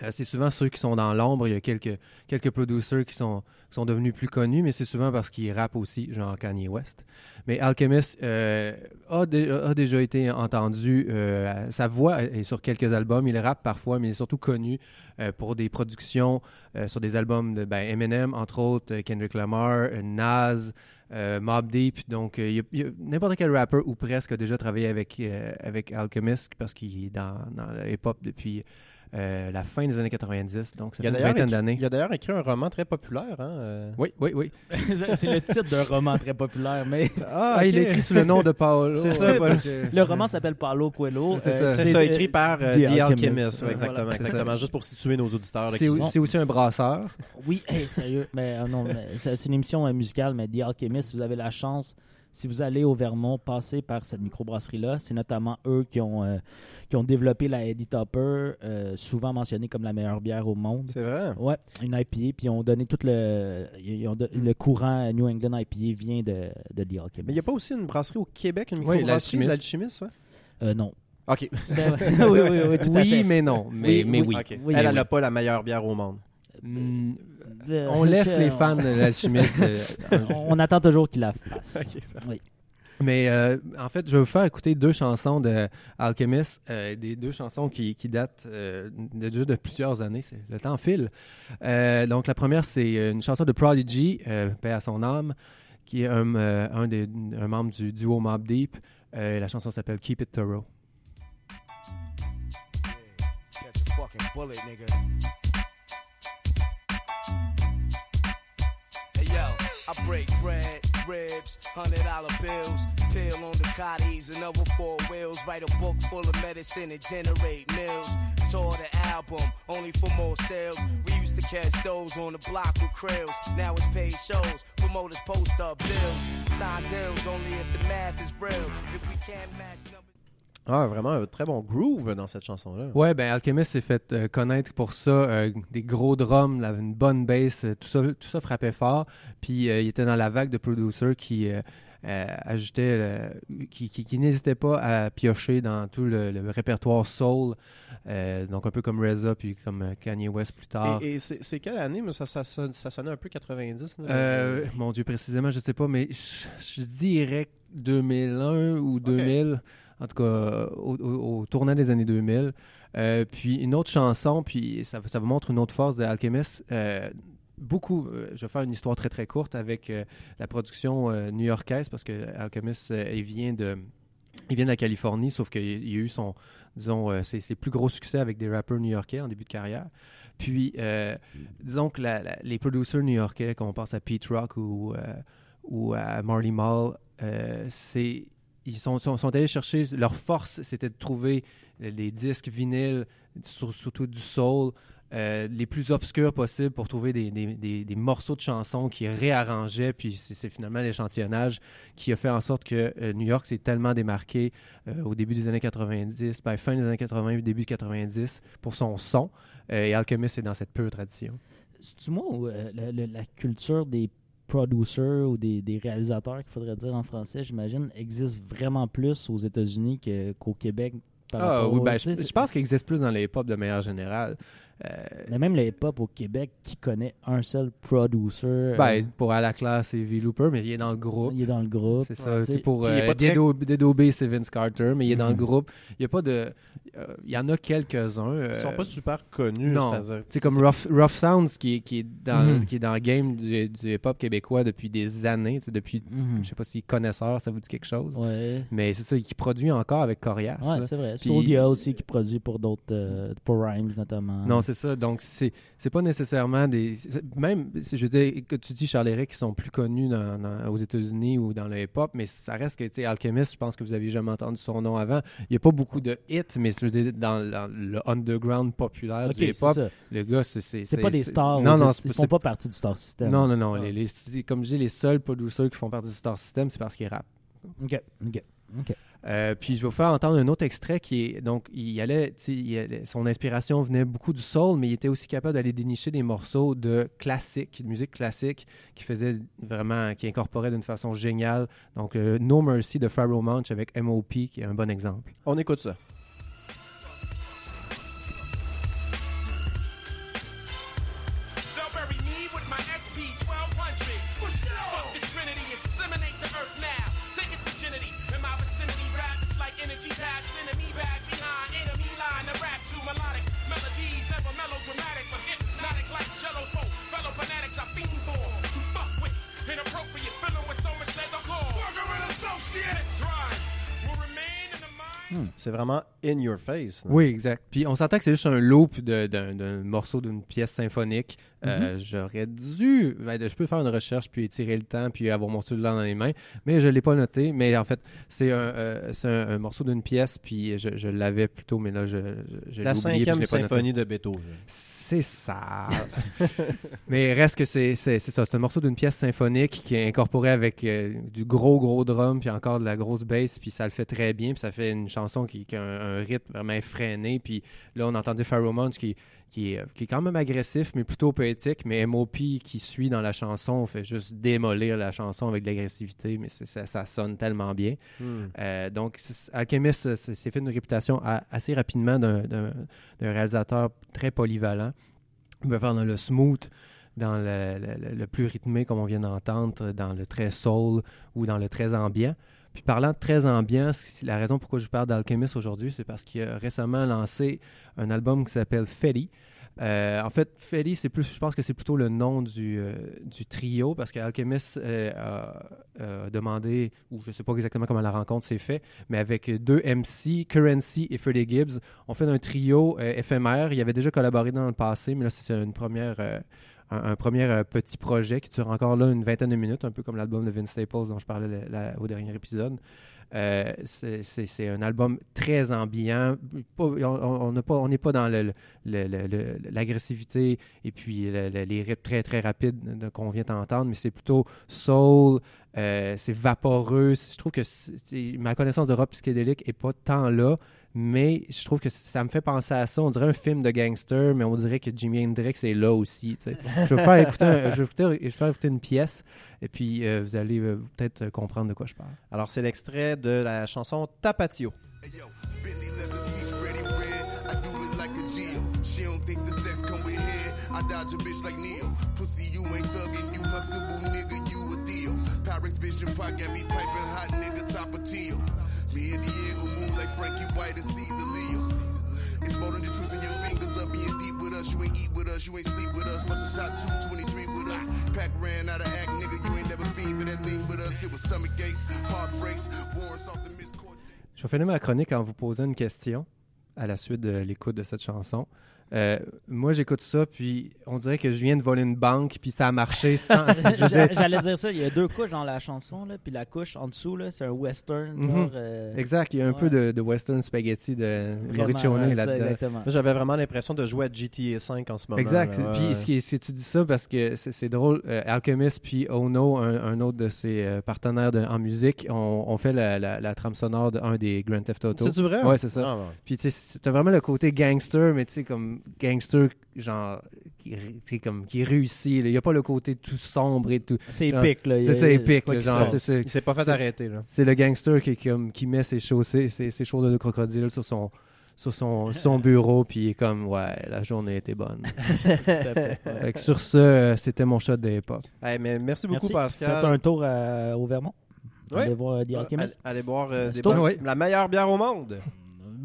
Euh, c'est souvent ceux qui sont dans l'ombre. Il y a quelques, quelques producers qui sont, qui sont devenus plus connus, mais c'est souvent parce qu'ils rappent aussi, genre Kanye West. Mais Alchemist euh, a, a déjà été entendu. euh, sa voix est sur quelques albums. Il rappe parfois, mais il est surtout connu euh, pour des productions euh, sur des albums de ben, Eminem, entre autres, Kendrick Lamar, Nas, euh, Mob Deep. Donc, euh, n'importe quel rappeur ou presque a déjà travaillé avec, euh, avec Alchemist parce qu'il est dans, dans le hip-hop depuis euh, la fin des années 90. Donc, ça Il y, a fait une d'ailleurs vingtaine écrit, d'années. il y a d'ailleurs écrit un roman très populaire. Hein, euh. Oui, oui, oui. c'est le titre d'un roman très populaire, mais Ah, Ah, il est écrit sous le nom de Paolo. C'est ça, Paolo. le roman s'appelle Paulo Coelho. C'est ça. C'est ça, euh, écrit par The The, Alchemist. Alchemist. ouais, Ouais, exactement, voilà, c'est ça. exactement. Juste pour situer nos auditeurs. C'est qui aussi un brasseur. Oui, hey, sérieux. Mais euh, non, mais c'est c'est une émission euh, musicale, mais The Alchemist, vous avez la chance. Si vous allez au Vermont, passez par cette microbrasserie-là. C'est notamment eux qui ont, euh, qui ont développé la Eddie Topper, euh, souvent mentionnée comme la meilleure bière au monde. C'est vrai? Ouais, une IPA, puis ils ont donné tout le, ils ont don- le courant New England IPA vient de, de The Alchemist. Mais il n'y a pas aussi une brasserie au Québec, une Oui, microbrasserie, l'Alchimiste. l'Alchimiste, ouais? Euh, non. OK. Ben oui, oui, oui, tout à Oui, fait. mais non. Mais mais oui. Oui, elle, oui. elle n'a pas la meilleure bière au monde. Mm, Euh, On laisse les fans de l'alchimiste. euh, On, attend toujours qu'ils la fassent. OK. Oui. Mais euh, en fait, je vais vous faire écouter deux chansons de Alchemist, euh, des deux chansons qui, qui datent euh, de, déjà de plusieurs années. Le temps file. Euh, donc la première, c'est une chanson de Prodigy, euh, paix à son âme, qui est un, euh, un, des, un membre du duo Mob Deep. Euh, la chanson s'appelle Keep It Thorough. Catch I break bread, ribs, hundred dollar bills, pill on the cotties another four wheels. Write a book full of medicine and generate mills. Tour the album, only for more sales. We used to catch those on the block with krills. Now it's paid shows, promoters post up bills. Sign deals only if the math is real. If we can't match numbers. Ah, vraiment un très bon groove dans cette chanson-là. Ouais, ben Alchemist s'est fait euh, connaître pour ça, euh, des gros drums, une bonne bass, euh, tout ça, tout ça frappait fort. Puis il était dans la vague de producers qui le- qui, qui, qui n'hésitaient pas à piocher dans tout le, le répertoire soul, donc un peu comme RZA puis comme Kanye West plus tard. Et, et c'est quelle année? Mais ça, ça, sonnait un peu 90. là. Mon Dieu, précisément, je sais pas, mais je, je dirais 2001 ou 2000, en tout cas au, au- tournant des années 2000. Euh, puis une autre chanson, puis ça, vous montre une autre force de Alchemist. Euh, beaucoup, euh, je vais faire une histoire très très courte avec la production new-yorkaise parce que Alchemist, il vient de. Il vient de la Californie, sauf qu'il il a eu son, disons, ses, plus gros succès avec des rappeurs new-yorkais en début de carrière. Puis, disons que les producers new-yorkais, quand on pense à Pete Rock ou, à Marley Marl, euh, c'est ils sont, sont, sont allés chercher leur force, c'était de trouver des disques vinyles, sur- surtout du soul, euh, les plus obscurs possibles pour trouver des, des, des- des morceaux de chansons qui réarrangeaient. Puis c'est finalement l'échantillonnage qui a fait en sorte que euh, New York s'est tellement démarqué euh, au début des années 90, ben, fin des années 80, début 90 pour son son. Et Alchemist est dans cette pure tradition. C'est-tu moi ou la culture des producers ou des, des réalisateurs, qu'il faudrait dire en français, j'imagine, existe vraiment plus aux États-Unis qu'au Québec par Ah oui, ben, je, pense qu'il existe plus dans les hip-hop de manière générale. Euh, Mais même le hip-hop au Québec, qui connaît un seul producer, euh, ben, pour à la classe, c'est V. Looper, mais il est dans le groupe. il est dans le groupe. C'est ça. sais, pour euh, pas très- Dead O- Dead OB, c'est Vince Carter, mais il est dans le Mhm. groupe. Il y a pas de. il y en a quelques-uns. Ils sont pas super connus. non. C'est comme Rough, Rough Sounds qui est, qui est dans, Mhm. qui est dans le game du, du hip-hop québécois depuis des années. Depuis, Mhm. je sais pas si connaisseur, ça vous dit quelque chose. Ouais, Mais c'est ça, qui produit encore avec Corias. ouais c'est vrai. Puis- aussi qui produit pour d'autres, pour Rhymes notamment. Non, c'est ça. Donc, c'est c'est pas nécessairement des. Même, je veux dire, que tu dis Charles Eric qui sont plus connus dans- dans- aux États-Unis ou dans le hip-hop, mais ça reste que, tu sais, Alchemist, je pense que vous aviez jamais entendu son nom avant. Il n'y a pas beaucoup de hits, mais je veux dire, dans, dans le underground populaire Ok, du hip-hop, le gars, c'est. C'est pas des stars. Non, non, ils font pas partie du star system. Non, non, non. Ah. les- les- c'est- comme je dis, les seuls producers qui font partie du Star System, c'est parce qu'ils rappent. Ok, ok, ok. Euh, puis je vais vous faire entendre un autre extrait qui est donc il allait, son inspiration venait beaucoup du soul, mais il était aussi capable d'aller dénicher des morceaux de classique, de musique classique, qui faisait vraiment, qui incorporait d'une façon géniale. Donc euh, No Mercy de Pharaoh Monch avec M.O.P. qui est un bon exemple. On écoute ça. Mind. C'est vraiment in your face. Oui, exact. Puis on s'entend que c'est juste un loop d'un morceau d'une pièce symphonique. Euh, J'aurais dû, ben, je peux faire une recherche puis étirer le temps puis avoir mon cellulaire dans les mains, mais je l'ai pas noté. Mais en fait, c'est un, euh, c'est un, un morceau d'une pièce puis je, je l'avais plutôt, mais là je, je, La oublié, puis je cinquième l'ai pas noté. symphonie de Beethoven. C'est ça. Mais reste que c'est ça. C'est un morceau d'une pièce symphonique qui est incorporé avec euh, du gros, gros drum, puis encore de la grosse bass, puis ça le fait très bien, puis ça fait une chanson qui, qui a un, un rythme vraiment effréné. Puis là, on entendait Pharaoh Monch qui, qui, est, qui est quand même agressif, mais plutôt poétique. Mais MOP qui suit dans la chanson fait juste démolir la chanson avec de l'agressivité, mais ça, ça sonne tellement bien. Hmm. Euh, donc, Alchemist euh, s'est s'est fait une réputation a- assez rapidement d'un- réalisateur très polyvalent. Il va faire dans le smooth, dans le- le plus rythmé, comme on vient d'entendre, dans le très soul ou dans le très ambiant. Puis parlant très ambiant, la raison pourquoi je parle d'Alchemist aujourd'hui, c'est parce qu'il a récemment lancé un album qui s'appelle Fetty. Euh, en fait, Fetty, c'est plus, je pense que c'est plutôt le nom du, euh, trio parce qu'Alchemist euh, a, a demandé, ou je ne sais pas exactement comment la rencontre s'est faite, mais avec deux MC, Currency et Freddie Gibbs, on fait un trio euh, éphémère. Il avait déjà collaboré dans le passé, mais là, c'est une première, un, premier euh, petit projet qui dure encore là une vingtaine de minutes, un peu comme l'album de Vince Staples dont je parlais au dernier épisode. Euh, c'est- un album très ambiant. On- n'est pas dans l'agressivité et puis le- le- les rythmes très très rapides de- qu'on vient d'entendre, mais c'est plutôt soul, euh, c'est vaporeux. Je trouve que ma connaissance de rock psychédélique est pas tant là, mais je trouve que ça me fait penser à ça. On dirait un film de gangster, mais on dirait que Jimi Hendrix est là aussi. tu sais. Je vais vous faire écouter, un- je vais vous faire- je vais vous faire écouter une pièce et puis euh, vous allez euh, peut-être euh, comprendre de quoi je parle. Alors, c'est l'extrait de la chanson Tapatio. Hey, yo, Bentley leather seats pretty red. I do it like a Geo. She don't think the sex come with head. I dodge a bitch like Neo. Pussy, you ain't thuggin', you Huxtable, nigga, you a deal. Pyrex Vision Park got me piping hot, nigga, top of teal. Me and Diego move like Frankie White and Caesar sleep with us. Must have shot 223 with us. Pack ran out of act, nigga. You ain't never fiend for that lean with us. It was stomach aches, heartbreaks, warrants off the miscord. Je vais ma chronique en vous posant une question à la suite de l'écoute de cette chanson. Euh, moi, j'écoute ça, puis on dirait que je viens de voler une banque, puis ça a marché sans. J'allais dire ça, il y a deux couches dans la chanson, là, puis la couche en dessous, c'est un western. Mhm. genre, euh, exact, il y a un Ouais. peu de, de western spaghetti de Morricone c'est là-dedans. j'avais vraiment l'impression de jouer à GTA 5 en ce moment. Exact. là. Ouais, Puis ouais. ce qui est- c'est- tu dis ça parce que c'est c'est drôle. euh, Alchemist puis Ono, un, un autre de ses euh, partenaires de- en musique, ont on fait la, la- la trame sonore d'un des Grand Theft Auto. C'est-tu vrai? Ouais, c'est ça. Ah, ouais. Puis tu t'as vraiment le côté gangster, mais tu sais comme gangster genre qui, comme qui réussit. là. Il y a pas le côté tout sombre et tout. C'est épique, là. C'est ça épique, là, genre c'est s'est pas fait C'est- arrêter, là. C'est le gangster qui, comme, qui met ses chaussées, ses, ses chaussures de crocodile sur son sur son, son bureau puis il est comme ouais la journée était bonne. Fait que sur ce euh, c'était mon shot de. Hey, mais merci beaucoup, Merci. Pascal. Faites un tour à- au Vermont. Ouais. Allez voir euh, The Ah, Alchemist. Allez, allez boire euh, des C'est Oui. la meilleure bière au monde.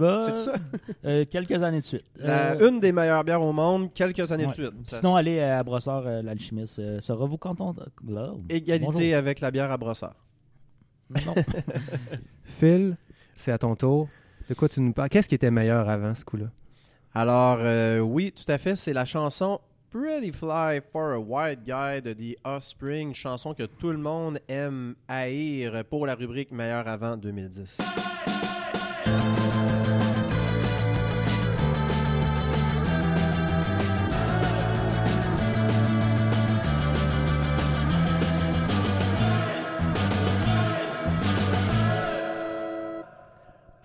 Bah, C'est ça? euh, quelques années de suite. La- Euh, Une des meilleures bières au monde, quelques années ouais. de suite. Ça- Sinon, allez à Brossard, euh, l'alchimiste. Euh, Saura-vous quand on... Là, Égalité avec la bière à brossard. Non. Phil, c'est à ton tour. De quoi tu nous parles? Qu'est-ce qui était meilleur avant ce coup-là? Alors, euh, oui, tout à fait, c'est la chanson Pretty Fly for a White Guy de The Offspring, chanson que tout le monde aime haïr pour la rubrique Meilleur avant 2010.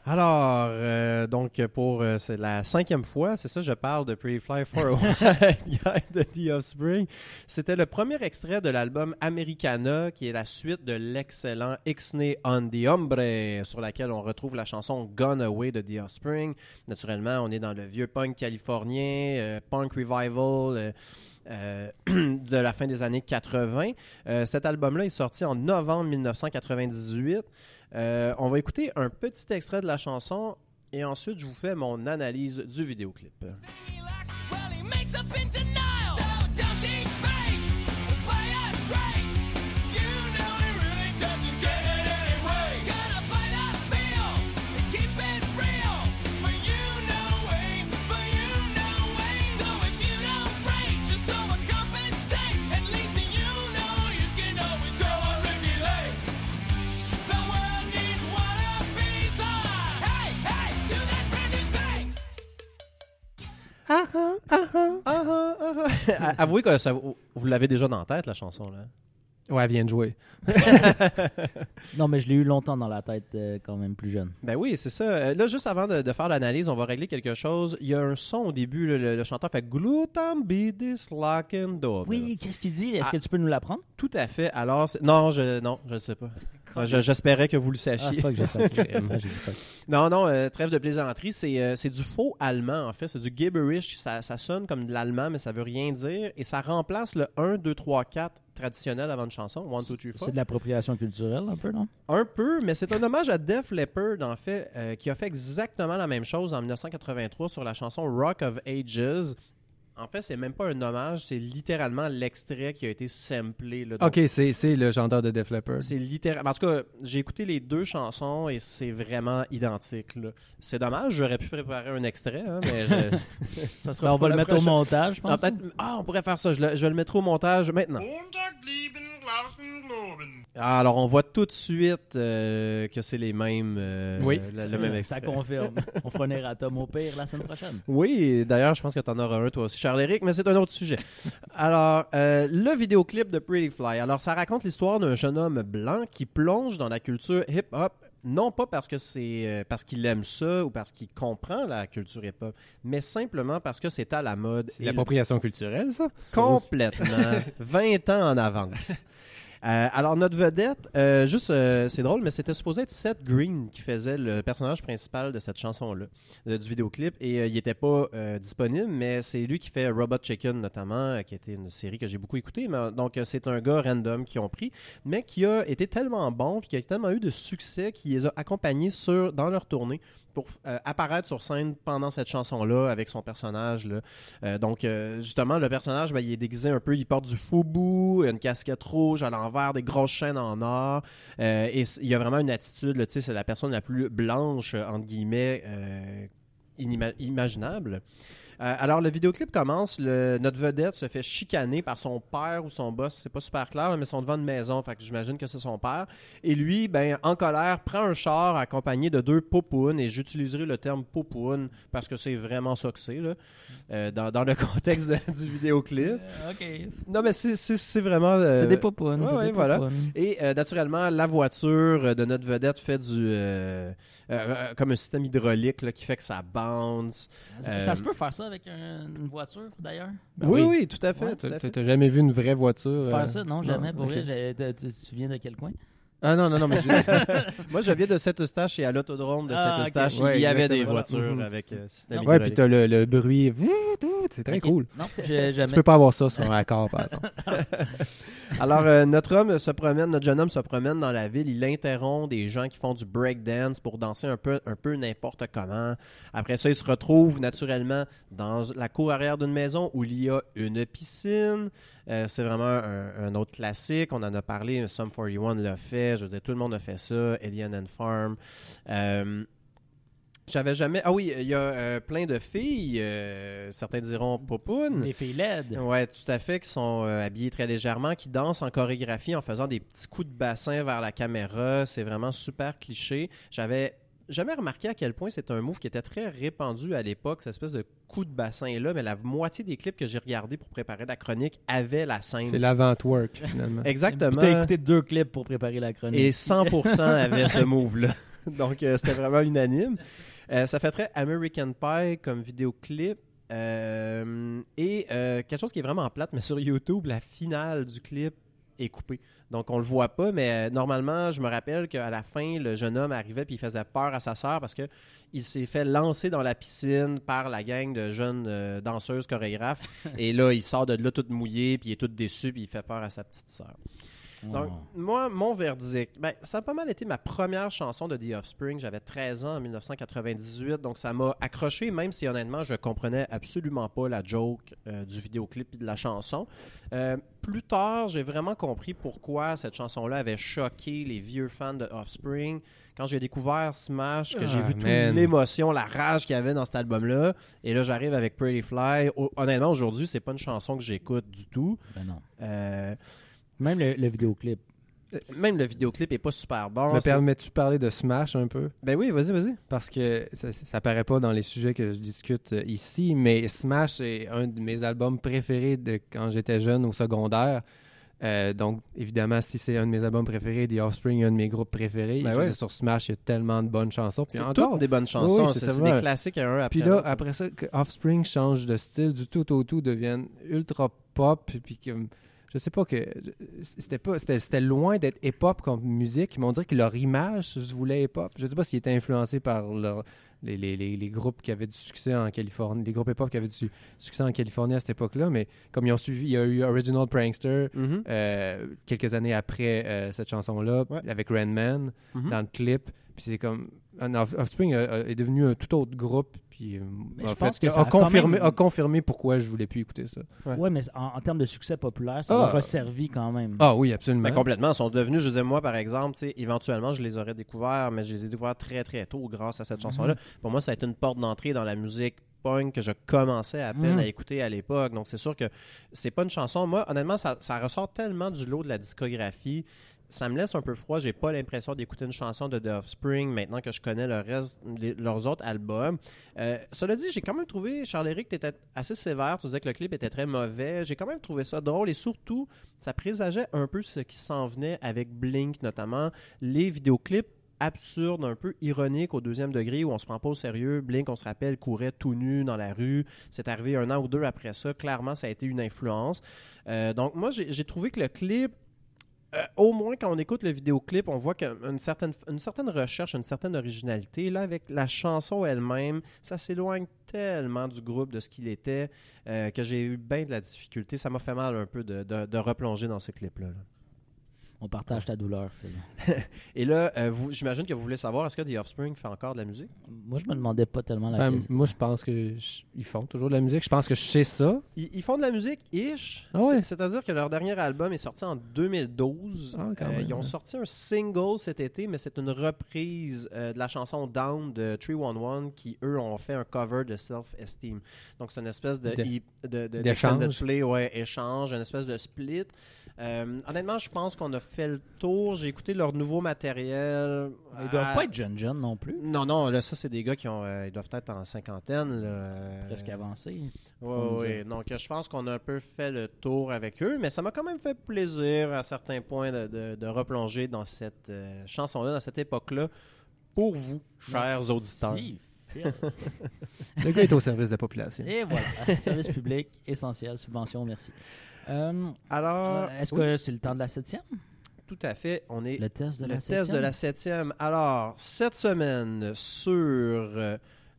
Alors, euh, donc pour euh, c'est la cinquième fois, c'est ça, je parle de Pretty Fly for a White Guy de The Offspring. C'était le premier extrait de l'album Americana, qui est la suite de l'excellent Ixnay on the Hombre, sur laquelle on retrouve la chanson Gone Away de The Offspring. Naturellement, on est dans le vieux punk californien, euh, punk revival. euh, de la fin des années 80. Euh, cet album-là est sorti en novembre 1998. Euh, on va écouter un petit extrait de la chanson et ensuite je vous fais mon analyse du vidéoclip. Ah, ah, ah. Avouez que ça- vous l'avez déjà dans la tête, la chanson. Là. Ouais, elle vient de jouer. non, mais je l'ai eu longtemps dans la tête, euh, quand même plus jeune. Ben oui, c'est ça. Euh, Là, juste avant de, de faire l'analyse, on va régler quelque chose. Il y a un son au début, le, le- le chanteur fait Glutam be this lock and door. Oui, qu'est-ce qu'il dit? Est-ce Ah. que tu peux nous l'apprendre? Tout à fait. Alors, non, je non, je ne sais pas. Je- J'espérais que vous le Ah, sachiez. fuck, j'ai ça. Ah, j'ai dit fuck. Non, non, euh, trêve de plaisanterie. C'est euh, c'est du faux allemand, en fait. C'est du gibberish. Ça, ça sonne comme de l'allemand, mais ça veut rien dire. Et ça remplace le 1, 2, 3, 4 traditionnel avant une chanson. 1, 2, 3, 4. C'est de l'appropriation culturelle, un peu, non? Un peu, mais c'est un hommage à Def Leppard, en fait, euh, qui a fait exactement la même chose en 1983 sur la chanson Rock of Ages. En fait, c'est même pas un hommage, c'est littéralement l'extrait qui a été samplé. là. Donc, Ok, c'est c'est le chanteur de Def Leppard. C'est littéralement. En tout cas, j'ai écouté les deux chansons et c'est vraiment identique. là. C'est dommage, j'aurais pu préparer un extrait, hein, mais je- ça sera Ben, on va le mettre au montage, je Ah, pense. peut-être- ah, on pourrait faire ça. Je le, je le mettrai au montage maintenant. Ah, alors, on voit tout de suite euh, que c'est les mêmes. euh, Oui. le, le même ça extrait. confirme. On fera un erratum au pire la semaine prochaine. Oui, d'ailleurs, je pense que tu en auras un toi aussi, Charles-Éric, mais c'est un autre sujet. Alors, euh, le vidéoclip de Pretty Fly. Alors, ça raconte l'histoire d'un jeune homme blanc qui plonge dans la culture hip-hop, non pas parce que c'est euh, parce qu'il aime ça ou parce qu'il comprend la culture hip-hop, mais simplement parce que c'est à la mode. C'est l'appropriation culturelle, ça? Complètement. 20 ans en avance. Euh, alors, notre vedette, euh, juste, euh, c'est drôle, mais c'était supposé être Seth Green qui faisait le personnage principal de cette chanson-là, du vidéoclip, et il n'était pas disponible, mais c'est lui qui fait Robot Chicken, notamment, qui était une série que j'ai beaucoup écoutée. Donc, c'est un gars random qui ont pris, mais qui a été tellement bon, puis qui a tellement eu de succès, qui les a accompagnés sur, dans leur tournée pour euh, apparaître sur scène pendant cette chanson-là avec son personnage. Euh, donc, euh, justement, le personnage, ben, il est déguisé un peu, il porte du foubou, une casquette rouge à l'envers, des grosses chaînes en or. et il y a vraiment une attitude, tu sais, c'est la personne la plus blanche, entre guillemets, imaginable. Alors, le vidéoclip commence. le- notre vedette se fait chicaner par son père ou son boss. C'est pas super clair, là, mais ils sont devant une maison. Fait que j'imagine que c'est son père. Et lui, ben, en colère, prend un char accompagné de deux popounes. Et j'utiliserai le terme popoune parce que c'est vraiment ça que c'est, là, euh, dans, dans le contexte de- du vidéoclip. OK. Non, mais c'est- vraiment. euh, C'est des popounes. ouais, ouais, voilà. et euh, naturellement, la voiture de notre vedette fait du. Euh, euh, euh, comme un système hydraulique là, qui fait que ça bounce. Ça, Euh, ça se peut faire ça avec un- une voiture, d'ailleurs? Ben oui, oui. oui, tout à fait. Ouais, fait. t'as jamais vu une vraie voiture? Faire euh, ça? Non, jamais. Pour vrai, tu tu viens de quel coin? Ah non, non, non, mais je- Moi, je viens de Saint-Eustache et à l'autodrome de Ah, Saint-Eustache, ok. Ouais, il y avait des exactement. voitures Mhm. avec euh, système ouais, puis hydraulique. t'as le, le bruit. C'est très Ok. cool. Non, j'ai Tu jamais. peux pas avoir ça sur un accord, par exemple. Alors, euh, notre homme se promène, notre jeune homme se promène dans la ville. Il interrompt des gens qui font du breakdance pour danser un peu, un peu n'importe comment. Après ça, il se retrouve naturellement dans la cour arrière d'une maison où il y a une piscine. Euh, c'est vraiment un, un autre classique. On en a parlé. Sum 41 l'a fait. Je veux dire, tout le monde a fait ça. Alien and Farm. Euh, j'avais jamais. Ah oui, il y a euh, plein de filles. euh, certains diront popounes. Des filles LED. Ouais, tout à fait, qui sont euh, habillés très légèrement, qui dansent en chorégraphie en faisant des petits coups de bassin vers la caméra. C'est vraiment super cliché. J'avais jamais remarqué à quel point c'est un move qui était très répandu à l'époque, cette espèce de coup de bassin-là, mais la moitié des clips que j'ai regardés pour préparer la chronique avaient la scène. C'est l'avant-work, finalement. Exactement. Tu as écouté deux clips pour préparer la chronique. Et 100% avait ce move-là. Donc, euh, c'était vraiment unanime. Euh, ça fait très American Pie comme vidéoclip. Euh, et euh, quelque chose qui est vraiment plate, mais sur YouTube, la finale du clip est. Donc, on le voit pas, mais euh, normalement, je me rappelle qu'à la fin, le jeune homme arrivait puis il faisait peur à sa sœur parce que il s'est fait lancer dans la piscine par la gang de jeunes euh, danseuses chorégraphes. et là, il sort de là tout mouillé, puis il est tout déçu, puis il fait peur à sa petite sœur. Donc, Oh. moi, mon verdict, ben, ça a pas mal été ma première chanson de The Offspring. J'avais 13 ans en 1998, donc ça m'a accroché, même si honnêtement, je comprenais absolument pas la joke euh, du vidéoclip et de la chanson. Euh, plus tard, j'ai vraiment compris pourquoi cette chanson-là avait choqué les vieux fans de Offspring. Quand j'ai découvert Smash, que j'ai Ah, vu toute l'émotion, la rage qu'il y avait dans cet album-là, et là j'arrive avec Pretty Fly. Ho- Honnêtement, aujourd'hui, c'est pas une chanson que j'écoute du tout. Ben non. Euh, Même le, le vidéoclip. même le vidéoclip est pas super bon. Me permets-tu de parler de Smash un peu? Ben oui, vas-y, vas-y. Parce que ça, ça paraît pas dans les sujets que je discute euh, ici, mais Smash est un de mes albums préférés de quand j'étais jeune au secondaire. Euh, donc, évidemment, si c'est un de mes albums préférés, The Offspring est un de mes groupes préférés. Ben ouais. Sur Smash, il y a tellement de bonnes chansons. Puis C'est encore, des bonnes chansons. Oui, c'est des classiques à un après Puis là, après ça, que Offspring change de style du tout au tout, deviennent ultra pop, puis que je sais pas que c'était pas c'était loin d'être hip-hop comme musique, mais on dirait que leur image je voulais hip-hop. Je sais pas s'ils étaient influencés par leur- les, les, les, les groupes qui avaient du succès en Californie, les groupes hip-hop qui avaient du succès en Californie à cette époque-là, mais comme ils ont suivi, il y a eu Original Prankster Mhm. euh, quelques années après euh, cette chanson-là, Ouais. avec Rain Man Mhm. dans le clip. Puis c'est comme. ah, Offspring a- a- est devenu un tout autre groupe. Puis, euh, Mais en je fait, pense que ça a, a quand confirmé, même- a confirmé pourquoi je voulais plus écouter ça. Ouais. Ouais, mais en, en termes de succès populaire, ça Ah. leur a servi quand même. Ah oui, absolument. Ben, complètement. Ils sont devenus, je disais, moi, par exemple, tu sais, éventuellement, je les aurais découverts, mais je les ai découverts très, très tôt grâce à cette chanson-là. Pour moi, ça a été une porte d'entrée dans la musique punk que je commençais à peine Mhm. à écouter à l'époque. Donc, c'est sûr que c'est pas une chanson. Moi, honnêtement, ça, ça ressort tellement du lot de la discographie. Ça me laisse un peu froid. J'ai pas l'impression d'écouter une chanson de The Offspring maintenant que je connais le reste, leurs autres albums. Euh, cela dit, j'ai quand même trouvé, Charles-Éric, tu étais assez sévère. Tu disais que le clip était très mauvais. J'ai quand même trouvé ça drôle et surtout, ça présageait un peu ce qui s'en venait avec Blink, notamment les vidéoclips absurdes, un peu ironiques au deuxième degré où on se prend pas au sérieux. Blink, on se rappelle, courait tout nu dans la rue. C'est arrivé un an ou deux après ça. Clairement, ça a été une influence. Euh, donc, moi, j'ai trouvé que le clip, euh, au moins quand on écoute le vidéoclip, on voit qu'il y a une certaine, une certaine recherche, une certaine originalité. Là, avec la chanson elle-même, ça s'éloigne tellement du groupe, de ce qu'il était, euh, que j'ai eu bien de la difficulté. Ça m'a fait mal un peu de, de- replonger dans ce clip-là. là. On partage ta douleur, Phil. Et là, euh, vous- j'imagine que vous voulez savoir, est-ce que The Offspring fait encore de la musique? Moi, je me demandais pas tellement la Ben, question. moi, je pense que je- ils font toujours de la musique. Je pense que je sais ça. Ils, ils font de la musique, ish. Ah ouais? C'est- C'est-à-dire que leur dernier album est sorti en 2012. Ah, quand Euh, même, ils ont ouais. sorti un single cet été, mais c'est une reprise euh, de la chanson Down de 311 qui, eux, ont fait un cover de Self-Esteem. Donc, c'est une espèce de, De- de, de- d'échange. d'extended play, ouais, échange, une espèce de split. Euh, honnêtement, je pense qu'on a fait le tour. J'ai écouté leur nouveau matériel. Ils doivent Ah, pas être jeunes jeunes non plus. Non, non, là, ça, c'est des gars qui ont, euh, ils doivent être en cinquantaine. là. Euh, Presque avancés. oui, oui. Donc, je pense qu'on a un peu fait le tour avec eux, mais ça m'a quand même fait plaisir à certains points de, de- de replonger dans cette euh, chanson-là, dans cette époque-là, pour vous, chers Merci, auditeurs. Le gars est au service de la population. Et voilà. Service public, essentiel, subvention, merci. Euh, Alors, Est-ce oui, que c'est le temps de la septième? tout à fait, on est Le test de le la test septième? de la septième. Alors, cette semaine, sur euh,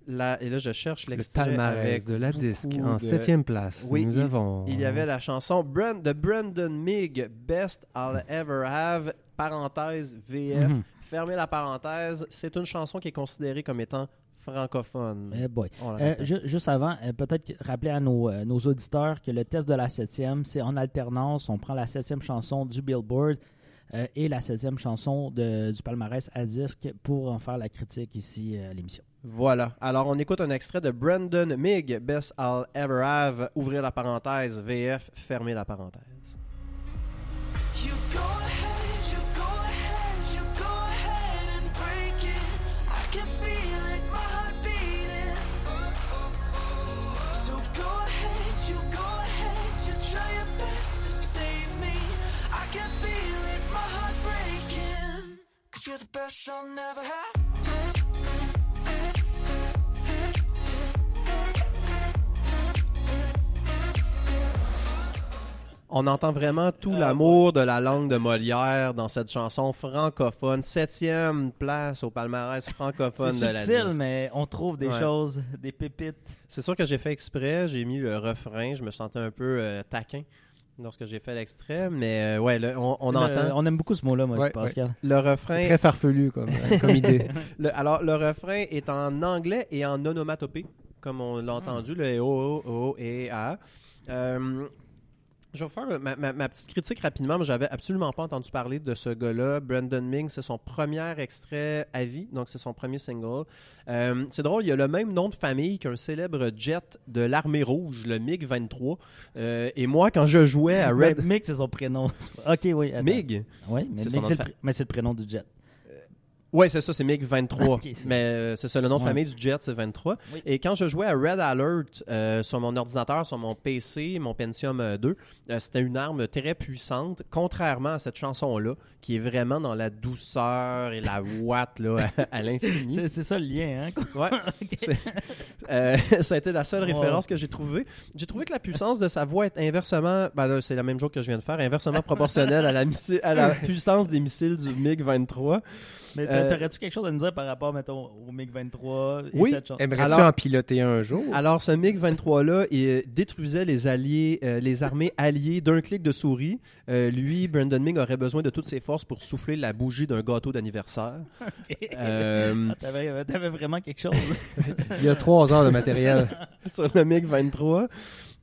la... Et là, je cherche Le l'extrait palmarès avec de la disque. de- En septième place, Oui, nous avons... Il y avait la chanson Brand- de Brandon Mig, Best I'll Ever Have, parenthèse VF, Mhm. fermez la parenthèse. C'est une chanson qui est considérée comme étant francophone. Eh boy. Euh, ju- juste avant, euh, peut-être rappeler à nos, euh, nos auditeurs que le test de la septième, c'est en alternance. On prend la septième chanson du Billboard et la septième chanson de- du palmarès à disque pour en faire la critique ici à l'émission. Voilà. Alors, on écoute un extrait de Brandon Mig, Best I'll Ever Have, ouvrir la parenthèse, VF, fermez la parenthèse. You're the best I'll never have. On entend vraiment tout l'amour de la langue de Molière dans cette chanson francophone. Septième place au palmarès francophone C'est de la subtil, disque. mais on trouve des Ouais. choses, des pépites. C'est sûr que j'ai fait exprès. J'ai mis le refrain. Je me sentais un peu euh, taquin lorsque j'ai fait l'extrait. Mais euh, ouais, le- on, on Le- entend on aime beaucoup ce mot-là, moi, Ouais, Pascal. le C'est refrain. très farfelu comme, euh, comme idée. le- alors, le refrain est en anglais et en onomatopée, comme on l'a entendu, le O, O, O et A. Euh, je vais faire ma, ma- ma petite critique rapidement. mais J'avais absolument pas entendu parler de ce gars-là. Brandon Ming, c'est son premier extrait à vie, donc c'est son premier single. Euh, c'est drôle, il a le même nom de famille qu'un célèbre jet de l'armée rouge, le MiG-23. Euh, et moi, quand je jouais à Mais Red... Mick, c'est son prénom. ok, oui. attends. MiG? Oui, mais C'est le, mais c'est le prénom du jet. Ouais, c'est ça, c'est MiG-23. Ok, c'est- mais euh, c'est ça, le nom de Ouais. famille du jet, c'est 23. Oui. Et quand je jouais à Red Alert euh, sur mon ordinateur, sur mon PC, mon Pentium euh, 2, euh, c'était une arme très puissante, contrairement à cette chanson-là, qui est vraiment dans la douceur et la ouate là, à, à l'infini. C'est ça le lien, hein? C'est- euh, ça a été la seule Wow. référence que j'ai trouvée. J'ai trouvé que la puissance de sa voix est inversement, ben c'est la même chose que je viens de faire, inversement proportionnelle à la, à la puissance des missiles du MiG-23. Mais Euh, Euh, T'aurais-tu quelque chose à nous dire par rapport, mettons, au MiG-23 et Oui. cette? Aimerais-tu Alors- en piloter un jour? Alors, ce MiG-23-là, il euh, détruisait les alliés, euh, les armées alliées d'un clic de souris. Euh, lui, Brandon Ming aurait besoin de toutes ses forces pour souffler la bougie d'un gâteau d'anniversaire. Euh, Ah, T'avais t'avais vraiment quelque chose. Il y a trois heures de matériel. sur le MiG-23.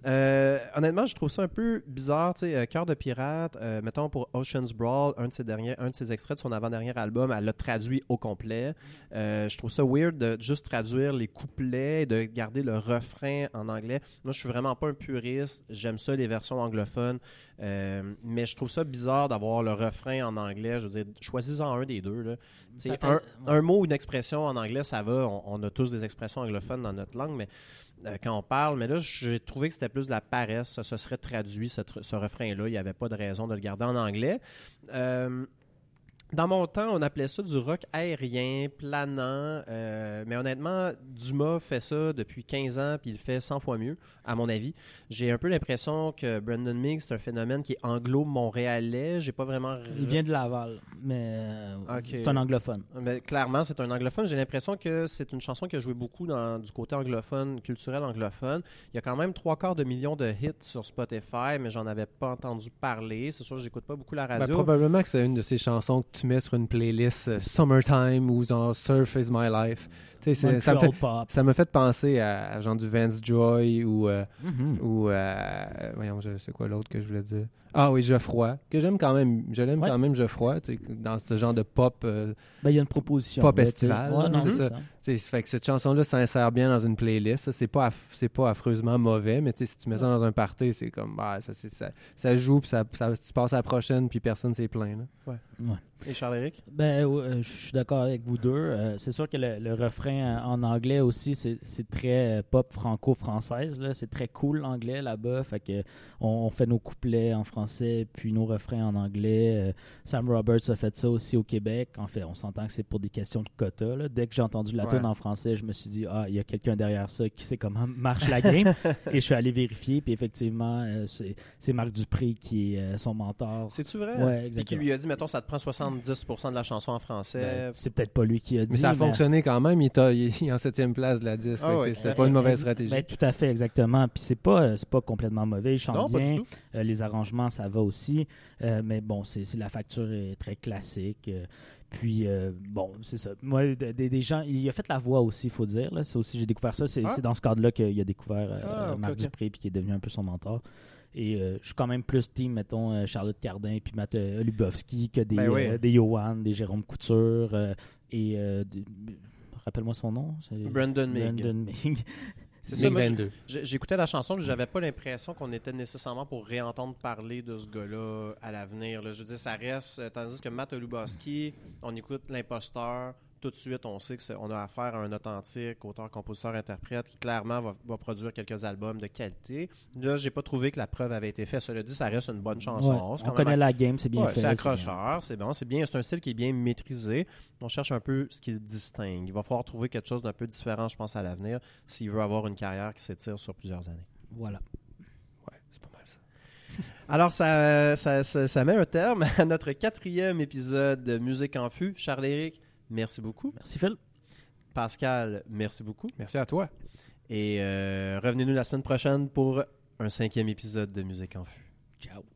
Euh, honnêtement, je trouve ça un peu bizarre, tu sais, euh, Cœur de pirate, euh, mettons pour Ocean's Brawl, un de ses derniers, un de ses extraits de son avant-dernier album, elle l'a traduit au complet. Euh, je trouve ça weird de juste traduire les couplets, et de garder le refrain en anglais. Moi, je suis vraiment pas un puriste, j'aime ça les versions anglophones, mais je trouve ça bizarre d'avoir le refrain en anglais. Je veux dire, choisis-en un des deux. Là. Fait- un mot ou une expression en anglais, ça va. On, on a tous des expressions anglophones dans notre langue, mais euh, quand on parle. Mais là, j'ai trouvé que c'était plus de la paresse. Ça se serait traduit, ce refrain-là. Il n'y avait pas de raison de le garder en anglais. Euh, dans mon temps, on appelait ça du rock aérien, planant. euh, mais honnêtement, Dumas fait ça depuis 15 ans, puis il le fait 100 fois mieux, à mon avis. J'ai un peu l'impression que Brandon Miggs, c'est un phénomène qui est anglo-montréalais. J'ai pas vraiment. Il vient de Laval, mais euh, c'est un anglophone. Mais clairement, c'est un anglophone. J'ai l'impression que c'est une chanson qui a joué beaucoup dans, du côté anglophone, culturel anglophone. Il y a quand même trois quarts de millions de hits sur Spotify, mais j'en avais pas entendu parler. C'est sûr, j'écoute pas beaucoup la Ben, radio. probablement que c'est une de ces chansons que tu mets sur une playlist euh, Summertime ou genre Surf is my life. Ça me fait, pop. ça me fait penser à, à genre du Vance Joy ou, euh, Mhm. ou euh, voyons, je sais quoi l'autre que je voulais dire. Ah oui, Geoffroy, que j'aime quand même. Je l'aime Ouais. quand même, Geoffroy, dans ce genre de pop. euh, Ben, il y a une proposition. Pop estival, Ouais, non, ça. fait que cette chanson-là s'insère bien dans une playlist. Ça, C'est pas, c'est pas affreusement mauvais, mais tu sais, si tu mets ça dans un party, c'est comme, bah, ça, ça, ça joue, puis ça, ça- tu passes à la prochaine, puis personne s'est plaint. là. Et Charles-Éric? Ben, ouais, je suis d'accord avec vous deux. Euh, c'est sûr que le, le refrain euh, en anglais aussi, c'est très euh, pop franco-française. là. C'est très cool l'anglais là-bas. Fait que on, on fait nos couplets en français, puis nos refrains en anglais. Euh, Sam Roberts a fait ça aussi au Québec. En fait, on s'entend que c'est pour des questions de quota. là. Dès que j'ai entendu la Ouais. tune en français, je me suis dit, ah, il y a quelqu'un derrière ça qui sait comment marche la game. Et je suis allé vérifier, puis effectivement, euh, c'est Marc Dupré qui est euh, son mentor. C'est-tu vrai? Ouais, Puis qui exactement. lui a dit, mettons, ça te prend 70% de la chanson en français. Ben, c'est peut-être pas lui qui a dit. Mais ça a fonctionné quand même. Il, t'a- il est en septième place de la disque. Ah C'était pas une mauvaise stratégie. Ben, tout à fait, exactement. Puis c'est pas, euh, c'est pas complètement mauvais. Il chante non, pas bien. du tout. Euh, les arrangements, ça va aussi. Euh, mais bon, c'est, c'est- la facture est très classique. Euh, puis, euh, bon, c'est ça. Moi, de- des, des gens. Il a fait la voix aussi, il faut dire. Là. C'est aussi, j'ai découvert ça. C'est, Ah. c'est dans ce cadre-là qu'il a découvert euh, Ah, ok, Marc ok. Dupré, puis qui est devenu un peu son mentor. Et euh, je suis quand même plus team, mettons, euh, Charlotte Cardin puis Matt euh, Lubowski que des, Ben oui. euh, des Johan, des Jérôme Couture et. Rappelle-moi son nom. c'est- Brandon Ming. Brandon Ming. C'est ça, moi, 2022. j'ai- J'écoutais la chanson, j'avais pas l'impression qu'on était nécessairement pour réentendre parler de ce gars-là à l'avenir. Je veux dire, ça reste. euh, Tandis que Matt Lubowski, on écoute l'imposteur, tout de suite, on sait qu'on a affaire à un authentique auteur, compositeur, interprète qui clairement va, va produire quelques albums de qualité. Là, j'ai pas trouvé que la preuve avait été faite. Cela dit, ça reste une bonne chanson. Ouais, on même connaît la game, c'est bien Ouais, fait. c'est accrocheur, c'est bon, c'est bien, c'est un style qui est bien maîtrisé. On cherche un peu ce qui le distingue. Il va falloir trouver quelque chose d'un peu différent, je pense, à l'avenir, s'il veut avoir une carrière qui s'étire sur plusieurs années. Voilà. Ouais, c'est pas mal ça. Alors, ça, ça, ça- ça met un terme à notre quatrième épisode de Musique en Fût. Charles-Éric, merci beaucoup. Merci Phil. Pascal, merci beaucoup. Merci à toi. Et euh, revenez-nous la semaine prochaine pour un cinquième épisode de Musique en Fût. Ciao.